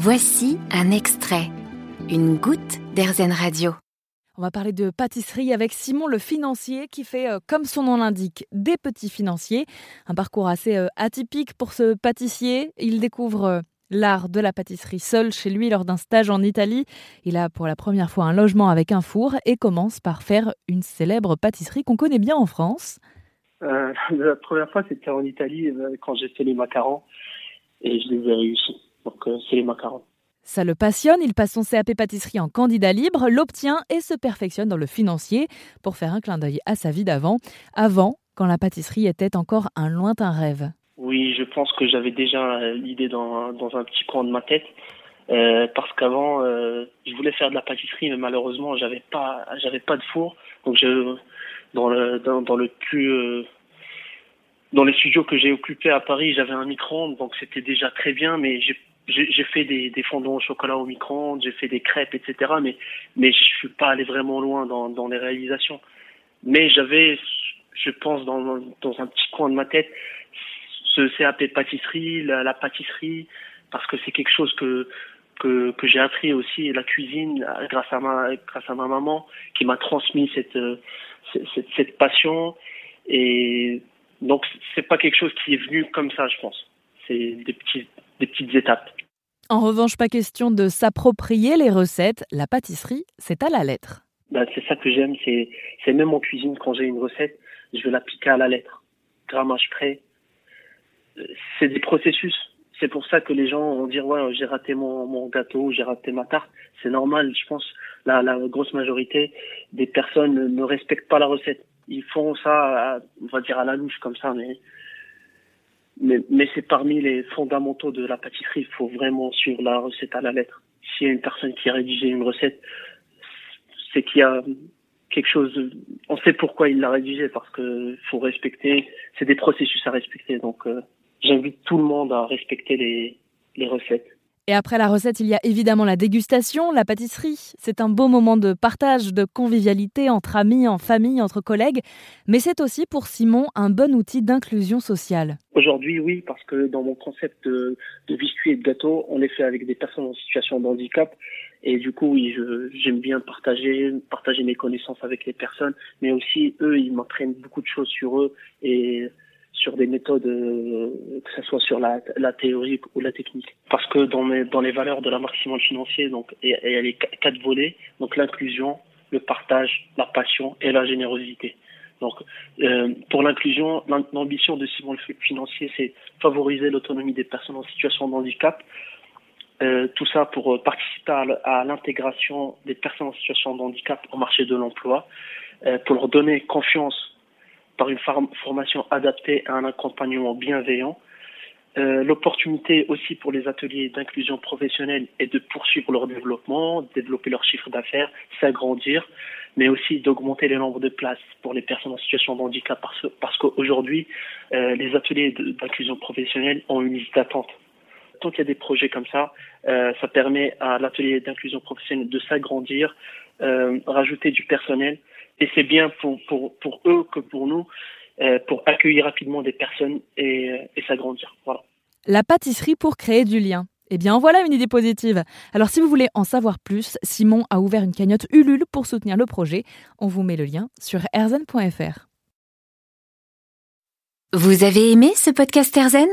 Voici un extrait, une goutte d'Airzen Radio. On va parler de pâtisserie avec Simon le financier qui fait, euh, comme son nom l'indique, des petits financiers. Un parcours assez euh, atypique pour ce pâtissier. Il découvre euh, l'art de la pâtisserie seul chez lui lors d'un stage en Italie. Il a pour la première fois un logement avec un four et commence par faire une célèbre pâtisserie qu'on connaît bien en France. la première fois, c'était en Italie quand j'ai fait les macarons et je les ai réussis. Donc, c'est les macarons. Ça le passionne, il passe son CAP pâtisserie en candidat libre, l'obtient et se perfectionne dans le financier pour faire un clin d'œil à sa vie d'avant, avant quand la pâtisserie était encore un lointain rêve. Oui, je pense que j'avais déjà l'idée dans, dans, un petit coin de ma tête. Euh, parce qu'avant, euh, je voulais faire de la pâtisserie, mais malheureusement, j'avais pas, j'avais pas de four. Donc, je, dans le, dans, dans le plus, euh, dans les studios que j'ai occupés à Paris, j'avais un micro-ondes, donc c'était déjà très bien, mais j'ai j'ai fait des, des fondants au chocolat au micro-ondes, j'ai fait des crêpes, etc. Mais, mais je suis pas allé vraiment loin dans, les réalisations. Mais j'avais, je pense, dans, un petit coin de ma tête, ce CAP pâtisserie, la, pâtisserie, parce que c'est quelque chose que que, j'ai appris aussi la cuisine grâce à ma grâce à ma maman qui m'a transmis cette, cette cette passion et donc c'est pas quelque chose qui est venu comme ça je pense c'est des petits des petites étapes. En revanche, pas question de s'approprier les recettes. La pâtisserie, c'est à la lettre. Bah, c'est ça que j'aime. C'est, même en cuisine, quand j'ai une recette, je vais l'appliquer à la lettre. Grammage près. C'est des processus. C'est pour ça que les gens vont dire ouais j'ai raté mon, mon gâteau, j'ai raté ma tarte. C'est normal, je pense. La, la grosse majorité des personnes ne respectent pas la recette. Ils font ça, on va dire à la louche comme ça, mais mais, mais c'est parmi les fondamentaux de la pâtisserie. Il faut vraiment suivre la recette à la lettre. S'il y a une personne qui a rédigé une recette, c'est qu'il y a quelque chose. On sait pourquoi il l'a rédigé parce que faut respecter. C'est des processus à respecter. Donc, euh, j'invite tout le monde à respecter les, les recettes. Et après la recette, il y a évidemment la dégustation, la pâtisserie. C'est un beau moment de partage, de convivialité entre amis, en famille, entre collègues. Mais c'est aussi pour Simon un bon outil d'inclusion sociale. Aujourd'hui, oui, parce que dans mon concept de, biscuits et de gâteaux, on les fait avec des personnes en situation de handicap. Et du coup, oui, j'aime bien partager, partager mes connaissances avec les personnes. Mais aussi, eux, ils m'entraînent beaucoup de choses sur eux. Sur des méthodes, euh, que ce soit sur la, la, théorie ou la technique. Parce que dans, mes, dans les valeurs de la maximale financier, donc, il y a les quatre volets, donc l'inclusion, le partage, la passion et la générosité. Donc, euh, pour l'inclusion, l'ambition de Simon le financier, c'est favoriser l'autonomie des personnes en situation de handicap. Euh, tout ça pour participer à l'intégration des personnes en situation de handicap au marché de l'emploi, pour leur donner confiance par une formation adaptée à un accompagnement bienveillant. Euh, L'opportunité aussi pour les ateliers d'inclusion professionnelle est de poursuivre leur développement, développer leur chiffre d'affaires, s'agrandir, mais aussi d'augmenter le nombre de places pour les personnes en situation de handicap parce, qu'aujourd'hui, euh, les ateliers d'inclusion professionnelle ont une liste d'attente. Tant qu'il y a des projets comme ça, euh, ça permet à l'atelier d'inclusion professionnelle de s'agrandir, rajouter du personnel et c'est bien pour, pour, pour eux que pour nous, euh, pour accueillir rapidement des personnes et, euh, et s'agrandir. Voilà. La pâtisserie pour créer du lien. Eh bien, voilà une idée positive. Alors, si vous voulez en savoir plus, Simon a ouvert une cagnotte Ulule pour soutenir le projet. On vous met le lien sur erzen.fr. Vous avez aimé ce podcast Erzen?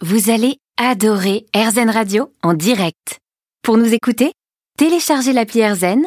Vous allez adorer Erzen Radio en direct. Pour nous écouter, téléchargez l'appli Erzen